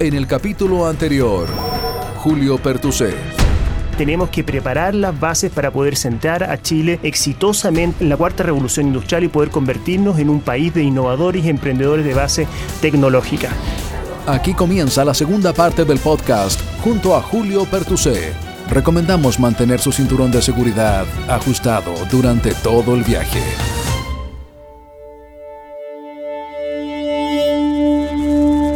En el capítulo anterior, Julio Pertusé tenemos que preparar las bases para poder sentar a Chile exitosamente en la cuarta revolución industrial y poder convertirnos en un país de innovadores y emprendedores de base tecnológica. Aquí comienza la segunda parte del podcast junto a Julio Pertusé. Recomendamos mantener su cinturón de seguridad ajustado durante todo el viaje.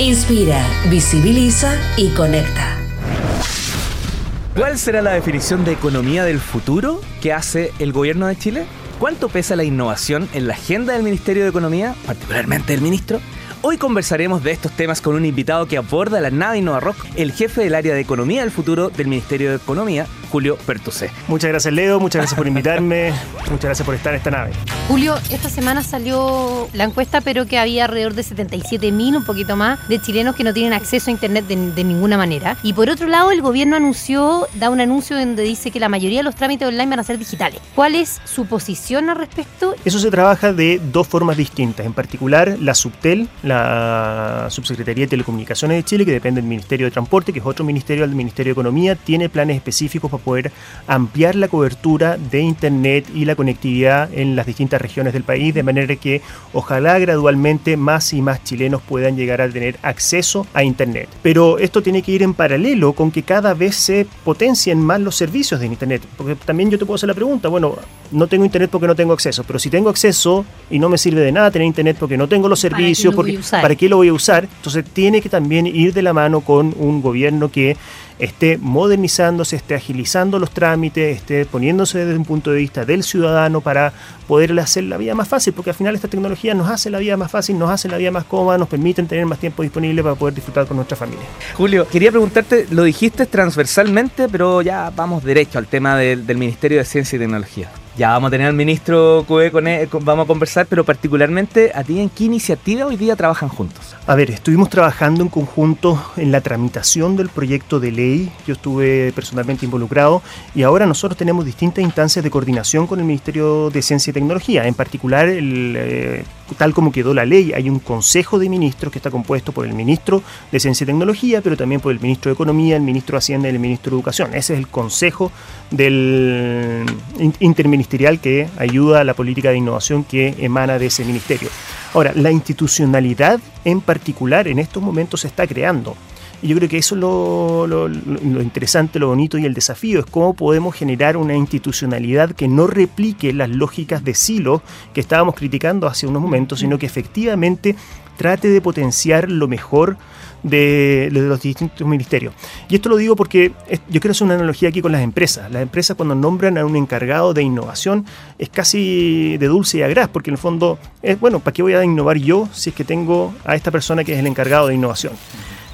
Inspira, visibiliza y conecta. ¿Cuál será la definición de economía del futuro que hace el gobierno de Chile? ¿Cuánto pesa la innovación en la agenda del Ministerio de Economía, particularmente del ministro? Hoy conversaremos de estos temas con un invitado que aborda la nave Innova Rock, el jefe del área de Economía del Futuro del Ministerio de Economía, Julio Pertusé. Muchas gracias Leo, muchas gracias por invitarme, muchas gracias por estar en esta nave. Julio, esta semana salió la encuesta, pero que había alrededor de 77 mil, un poquito más, de chilenos que no tienen acceso a Internet de, ninguna manera. Y por otro lado, el gobierno anunció, da un anuncio donde dice que la mayoría de los trámites online van a ser digitales. ¿Cuál es su posición al respecto? Eso se trabaja de dos formas distintas. En particular, la Subtel, la Subsecretaría de Telecomunicaciones de Chile, que depende del Ministerio de Transporte, que es otro ministerio del Ministerio de Economía, tiene planes específicos para poder ampliar la cobertura de Internet y la conectividad en las distintas regiones del país, de manera que ojalá gradualmente más y más chilenos puedan llegar a tener acceso a Internet. Pero esto tiene que ir en paralelo con que cada vez se potencien más los servicios de Internet, porque también yo te puedo hacer la pregunta, bueno, no tengo Internet porque no tengo acceso, pero si tengo acceso y no me sirve de nada tener Internet porque no tengo los servicios, ¿Para qué lo, porque, ¿para qué lo voy a usar? Entonces tiene que también ir de la mano con un gobierno que esté modernizándose, esté agilizando los trámites, esté poniéndose desde un punto de vista del ciudadano para poderle hacer la vida más fácil, porque al final esta tecnología nos hace la vida más fácil, nos hace la vida más cómoda, nos permiten tener más tiempo disponible para poder disfrutar con nuestra familia. Julio, quería preguntarte, lo dijiste transversalmente, pero ya vamos derecho al tema del, del Ministerio de Ciencia y Tecnología. Ya vamos a tener al ministro CUE con él, vamos a conversar, pero particularmente a ti, ¿en qué iniciativa hoy día trabajan juntos? A ver, estuvimos trabajando en conjunto en la tramitación del proyecto de ley, yo estuve personalmente involucrado y ahora nosotros tenemos distintas instancias de coordinación con el Ministerio de Ciencia y Tecnología, en particular, el, eh, tal como quedó la ley, hay un consejo de ministros que está compuesto por el ministro de Ciencia y Tecnología, pero también por el ministro de Economía, el ministro de Hacienda y el ministro de Educación. Ese es el consejo del interministerial que ayuda a la política de innovación que emana de ese ministerio. Ahora, la institucionalidad en particular en estos momentos se está creando. Y yo creo que eso es lo, interesante, lo bonito y el desafío, es cómo podemos generar una institucionalidad que no replique las lógicas de silo que estábamos criticando hace unos momentos, sino que efectivamente trate de potenciar lo mejor de, los distintos ministerios. Y esto lo digo porque yo quiero hacer una analogía aquí con las empresas. Las empresas cuando nombran a un encargado de innovación es casi de dulce y agraz, porque en el fondo es, bueno, ¿para qué voy a innovar yo si es que tengo a esta persona que es el encargado de innovación?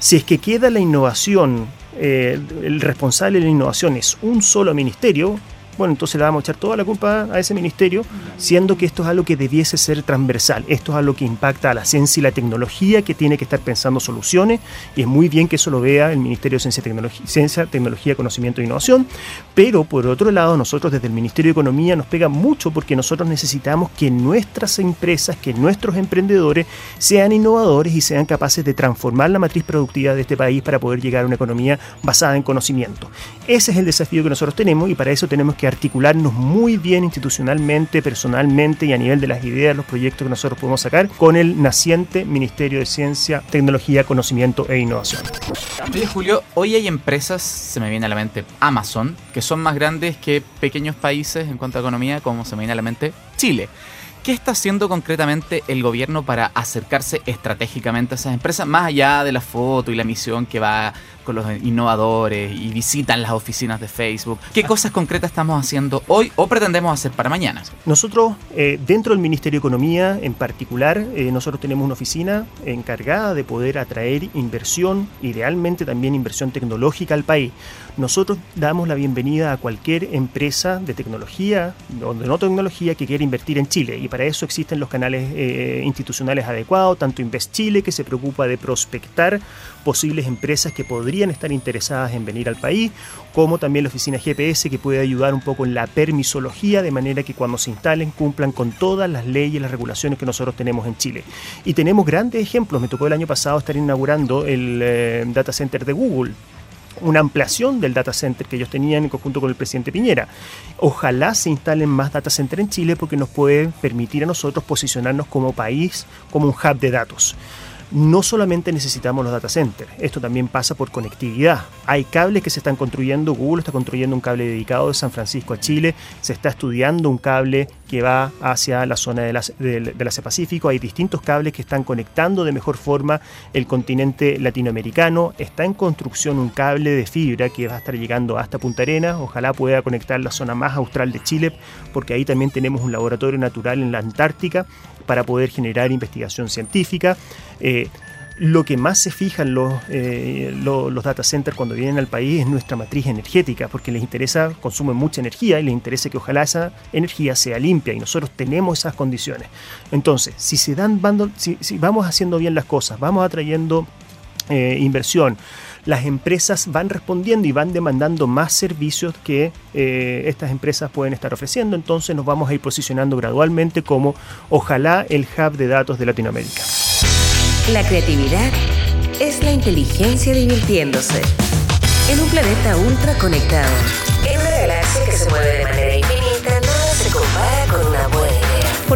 Si es que queda la innovación, eh, el responsable de la innovación es un solo ministerio, bueno, entonces le vamos a echar toda la culpa a ese ministerio, siendo que esto es algo que debiese ser transversal. Esto es algo que impacta a la ciencia y la tecnología, que tiene que estar pensando soluciones, y es muy bien que eso lo vea el Ministerio de Ciencia, Tecnología, Ciencia, Tecnología Conocimiento e Innovación, pero por otro lado, nosotros desde el Ministerio de Economía nos pega mucho porque nosotros necesitamos que nuestras empresas, que nuestros emprendedores sean innovadores y sean capaces de transformar la matriz productiva de este país para poder llegar a una economía basada en conocimiento. Ese es el desafío que nosotros tenemos y para eso tenemos que articularnos muy bien institucionalmente, personalmente y a nivel de las ideas, los proyectos que nosotros podemos sacar con el naciente Ministerio de Ciencia, Tecnología, Conocimiento e Innovación. Oye Julio, hoy hay empresas, se me viene a la mente Amazon, que son más grandes que pequeños países en cuanto a economía, como se me viene a la mente Chile. ¿Qué está haciendo concretamente el gobierno para acercarse estratégicamente a esas empresas, más allá de la foto y la misión que va con los innovadores y visitan las oficinas de Facebook? ¿Qué cosas concretas estamos haciendo hoy o pretendemos hacer para mañana? Nosotros, eh, dentro del Ministerio de Economía en particular, eh, nosotros tenemos una oficina encargada de poder atraer inversión, idealmente también inversión tecnológica al país. Nosotros damos la bienvenida a cualquier empresa de tecnología o de no tecnología que quiera invertir en Chile y para eso existen los canales eh, institucionales adecuados, tanto Invest Chile que se preocupa de prospectar posibles empresas que podrían estar interesadas en venir al país, como también la oficina GPS que puede ayudar un poco en la permisología de manera que cuando se instalen cumplan con todas las leyes y las regulaciones que nosotros tenemos en Chile. Y tenemos grandes ejemplos, me tocó el año pasado estar inaugurando el eh, data center de Google una ampliación del data center que ellos tenían en conjunto con el presidente Piñera. Ojalá se instalen más data centers en Chile porque nos puede permitir a nosotros posicionarnos como país, como un hub de datos no solamente necesitamos los data centers, esto también pasa por conectividad. Hay cables que se están construyendo, Google está construyendo un cable dedicado de San Francisco a Chile, se está estudiando un cable que va hacia la zona del, Asia Pacífico, hay distintos cables que están conectando de mejor forma el continente latinoamericano, está en construcción un cable de fibra que va a estar llegando hasta Punta Arenas, ojalá pueda conectar la zona más austral de Chile, porque ahí también tenemos un laboratorio natural en la Antártica para poder generar investigación científica. Eh, lo que más se fijan los, eh, los, data centers cuando vienen al país es nuestra matriz energética, porque les interesa, consumen mucha energía y les interesa que ojalá esa energía sea limpia y nosotros tenemos esas condiciones. Entonces, si se dan si, vamos haciendo bien las cosas, vamos atrayendo eh, inversión, las empresas van respondiendo y van demandando más servicios que eh, estas empresas pueden estar ofreciendo. Entonces nos vamos a ir posicionando gradualmente como ojalá el hub de datos de Latinoamérica. La creatividad es la inteligencia divirtiéndose. En un planeta ultra conectado. Que se